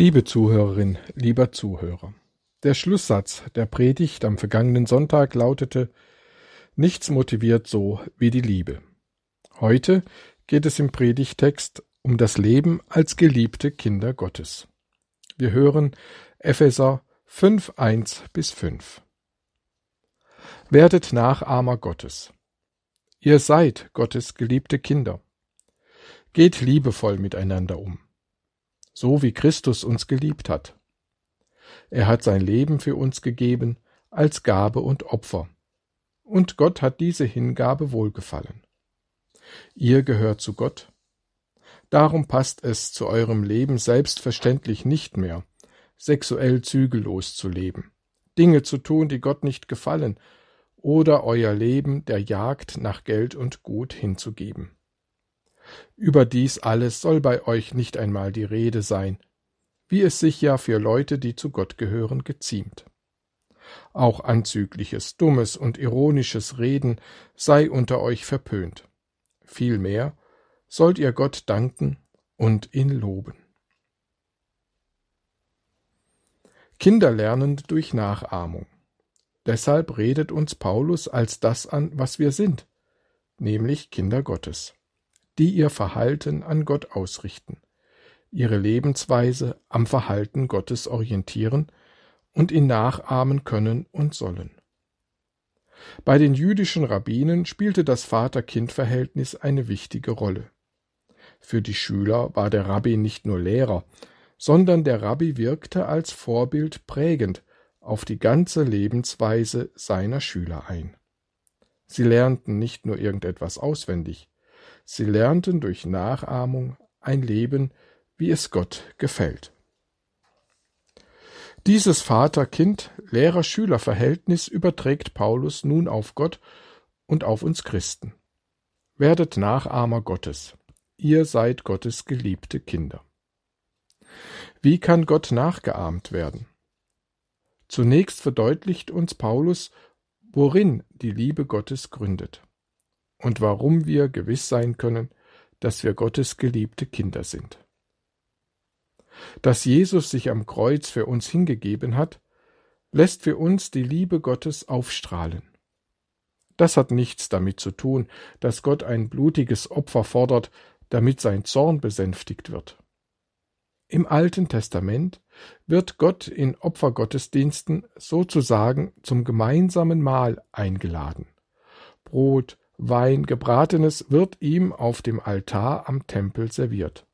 Liebe Zuhörerin, lieber Zuhörer, der Schlusssatz der Predigt am vergangenen Sonntag lautete Nichts motiviert so wie die Liebe. Heute geht es im Predigtext um das Leben als geliebte Kinder Gottes. Wir hören Epheser 5, 1 bis 5. Werdet Nachahmer Gottes. Ihr seid Gottes geliebte Kinder. Geht liebevoll miteinander um so wie Christus uns geliebt hat. Er hat sein Leben für uns gegeben als Gabe und Opfer. Und Gott hat diese Hingabe wohlgefallen. Ihr gehört zu Gott. Darum passt es zu eurem Leben selbstverständlich nicht mehr, sexuell zügellos zu leben, Dinge zu tun, die Gott nicht gefallen, oder euer Leben der Jagd nach Geld und Gut hinzugeben. Über dies alles soll bei euch nicht einmal die Rede sein, wie es sich ja für Leute, die zu Gott gehören, geziemt. Auch anzügliches, dummes und ironisches Reden sei unter euch verpönt. Vielmehr sollt ihr Gott danken und ihn loben. Kinder lernen durch Nachahmung. Deshalb redet uns Paulus als das an, was wir sind, nämlich Kinder Gottes die ihr Verhalten an Gott ausrichten, ihre Lebensweise am Verhalten Gottes orientieren und ihn nachahmen können und sollen. Bei den jüdischen Rabbinen spielte das Vater-Kind-Verhältnis eine wichtige Rolle. Für die Schüler war der Rabbi nicht nur Lehrer, sondern der Rabbi wirkte als Vorbild prägend auf die ganze Lebensweise seiner Schüler ein. Sie lernten nicht nur irgendetwas auswendig, Sie lernten durch Nachahmung ein Leben, wie es Gott gefällt. Dieses Vater-Kind-Lehrer-Schüler-Verhältnis überträgt Paulus nun auf Gott und auf uns Christen. Werdet Nachahmer Gottes. Ihr seid Gottes geliebte Kinder. Wie kann Gott nachgeahmt werden? Zunächst verdeutlicht uns Paulus, worin die Liebe Gottes gründet und warum wir gewiss sein können, dass wir Gottes geliebte Kinder sind. Dass Jesus sich am Kreuz für uns hingegeben hat, lässt für uns die Liebe Gottes aufstrahlen. Das hat nichts damit zu tun, dass Gott ein blutiges Opfer fordert, damit sein Zorn besänftigt wird. Im Alten Testament wird Gott in Opfergottesdiensten sozusagen zum gemeinsamen Mahl eingeladen. Brot, Wein, Gebratenes wird ihm auf dem Altar am Tempel serviert.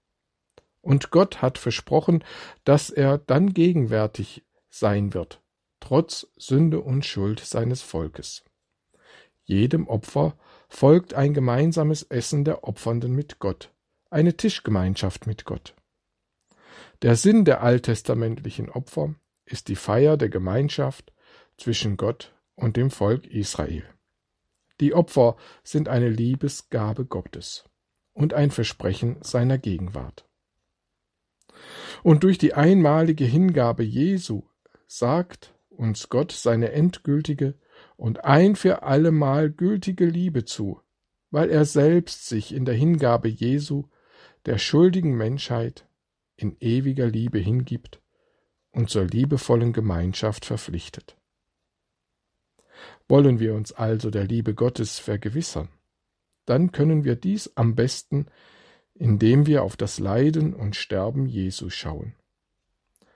Und Gott hat versprochen, dass er dann gegenwärtig sein wird, trotz Sünde und Schuld seines Volkes. Jedem Opfer folgt ein gemeinsames Essen der Opfernden mit Gott, eine Tischgemeinschaft mit Gott. Der Sinn der alttestamentlichen Opfer ist die Feier der Gemeinschaft zwischen Gott und dem Volk Israel. Die Opfer sind eine Liebesgabe Gottes und ein Versprechen seiner Gegenwart. Und durch die einmalige Hingabe Jesu sagt uns Gott seine endgültige und ein für allemal gültige Liebe zu, weil er selbst sich in der Hingabe Jesu der schuldigen Menschheit in ewiger Liebe hingibt und zur liebevollen Gemeinschaft verpflichtet. Wollen wir uns also der Liebe Gottes vergewissern, dann können wir dies am besten, indem wir auf das Leiden und Sterben Jesu schauen.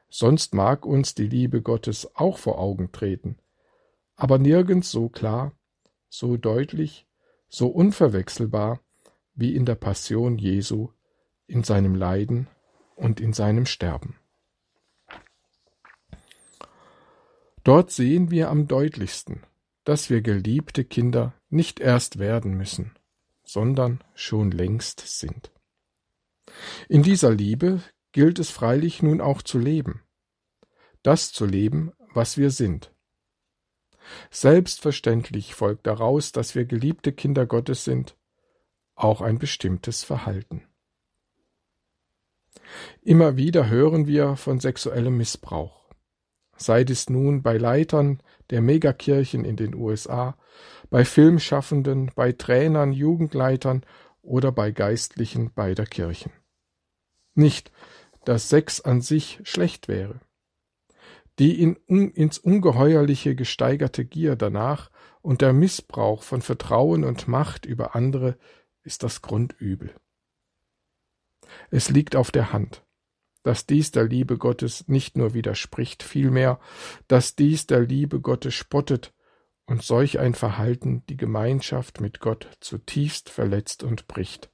Sonst mag uns die Liebe Gottes auch vor Augen treten, aber nirgends so klar, so deutlich, so unverwechselbar wie in der Passion Jesu, in seinem Leiden und in seinem Sterben. Dort sehen wir am deutlichsten, dass wir geliebte Kinder nicht erst werden müssen, sondern schon längst sind. In dieser Liebe gilt es freilich nun auch zu leben, das zu leben, was wir sind. Selbstverständlich folgt daraus, dass wir geliebte Kinder Gottes sind, auch ein bestimmtes Verhalten. Immer wieder hören wir von sexuellem Missbrauch sei dies nun bei Leitern der Megakirchen in den USA, bei Filmschaffenden, bei Trainern, Jugendleitern oder bei Geistlichen beider Kirchen. Nicht, dass Sex an sich schlecht wäre. Die in, ins Ungeheuerliche gesteigerte Gier danach und der Missbrauch von Vertrauen und Macht über andere ist das Grundübel. Es liegt auf der Hand, dass dies der Liebe Gottes nicht nur widerspricht, vielmehr, dass dies der Liebe Gottes spottet und solch ein Verhalten die Gemeinschaft mit Gott zutiefst verletzt und bricht,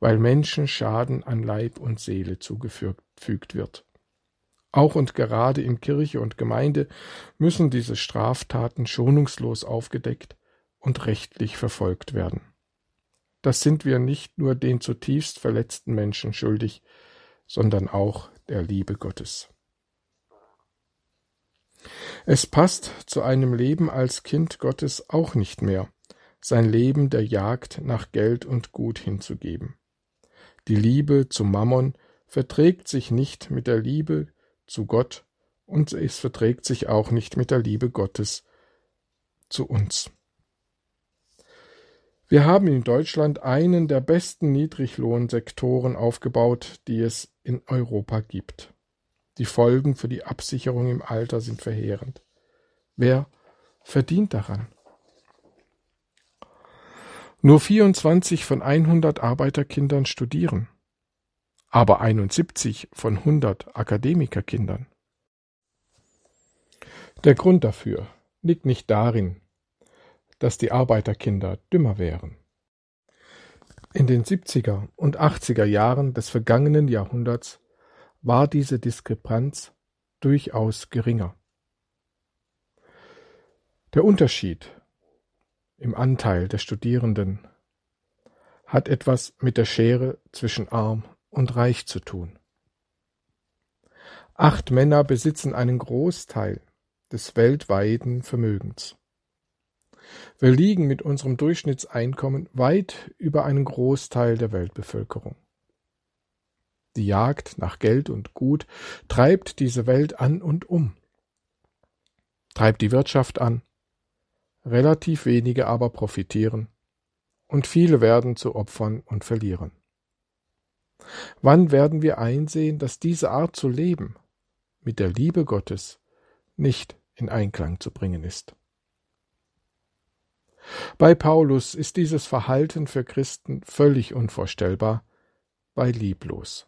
weil Menschen Schaden an Leib und Seele zugefügt wird. Auch und gerade in Kirche und Gemeinde müssen diese Straftaten schonungslos aufgedeckt und rechtlich verfolgt werden. Das sind wir nicht nur den zutiefst verletzten Menschen schuldig, sondern auch der Liebe Gottes. Es passt zu einem Leben als Kind Gottes auch nicht mehr, sein Leben der Jagd nach Geld und Gut hinzugeben. Die Liebe zum Mammon verträgt sich nicht mit der Liebe zu Gott und es verträgt sich auch nicht mit der Liebe Gottes zu uns. Wir haben in Deutschland einen der besten Niedriglohnsektoren aufgebaut, die es in Europa gibt. Die Folgen für die Absicherung im Alter sind verheerend. Wer verdient daran? Nur 24 von 100 Arbeiterkindern studieren, aber 71 von 100 Akademikerkindern. Der Grund dafür liegt nicht darin, dass die Arbeiterkinder dümmer wären. In den 70er und 80er Jahren des vergangenen Jahrhunderts war diese Diskrepanz durchaus geringer. Der Unterschied im Anteil der Studierenden hat etwas mit der Schere zwischen arm und reich zu tun. Acht Männer besitzen einen Großteil des weltweiten Vermögens. Wir liegen mit unserem Durchschnittseinkommen weit über einen Großteil der Weltbevölkerung. Die Jagd nach Geld und Gut treibt diese Welt an und um, treibt die Wirtschaft an, relativ wenige aber profitieren, und viele werden zu Opfern und verlieren. Wann werden wir einsehen, dass diese Art zu leben mit der Liebe Gottes nicht in Einklang zu bringen ist? Bei Paulus ist dieses Verhalten für Christen völlig unvorstellbar, bei lieblos.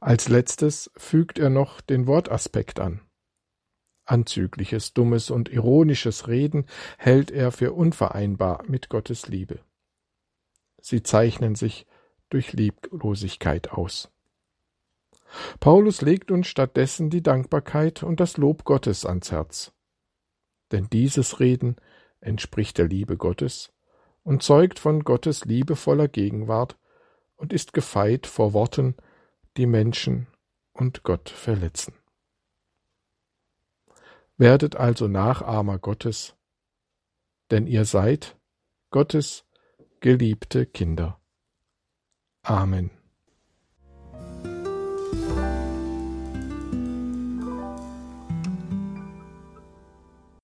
Als letztes fügt er noch den Wortaspekt an. Anzügliches, dummes und ironisches Reden hält er für unvereinbar mit Gottes Liebe. Sie zeichnen sich durch Lieblosigkeit aus. Paulus legt uns stattdessen die Dankbarkeit und das Lob Gottes ans Herz. Denn dieses Reden entspricht der Liebe Gottes und zeugt von Gottes liebevoller Gegenwart und ist gefeit vor Worten, die Menschen und Gott verletzen. Werdet also Nachahmer Gottes, denn ihr seid Gottes geliebte Kinder. Amen.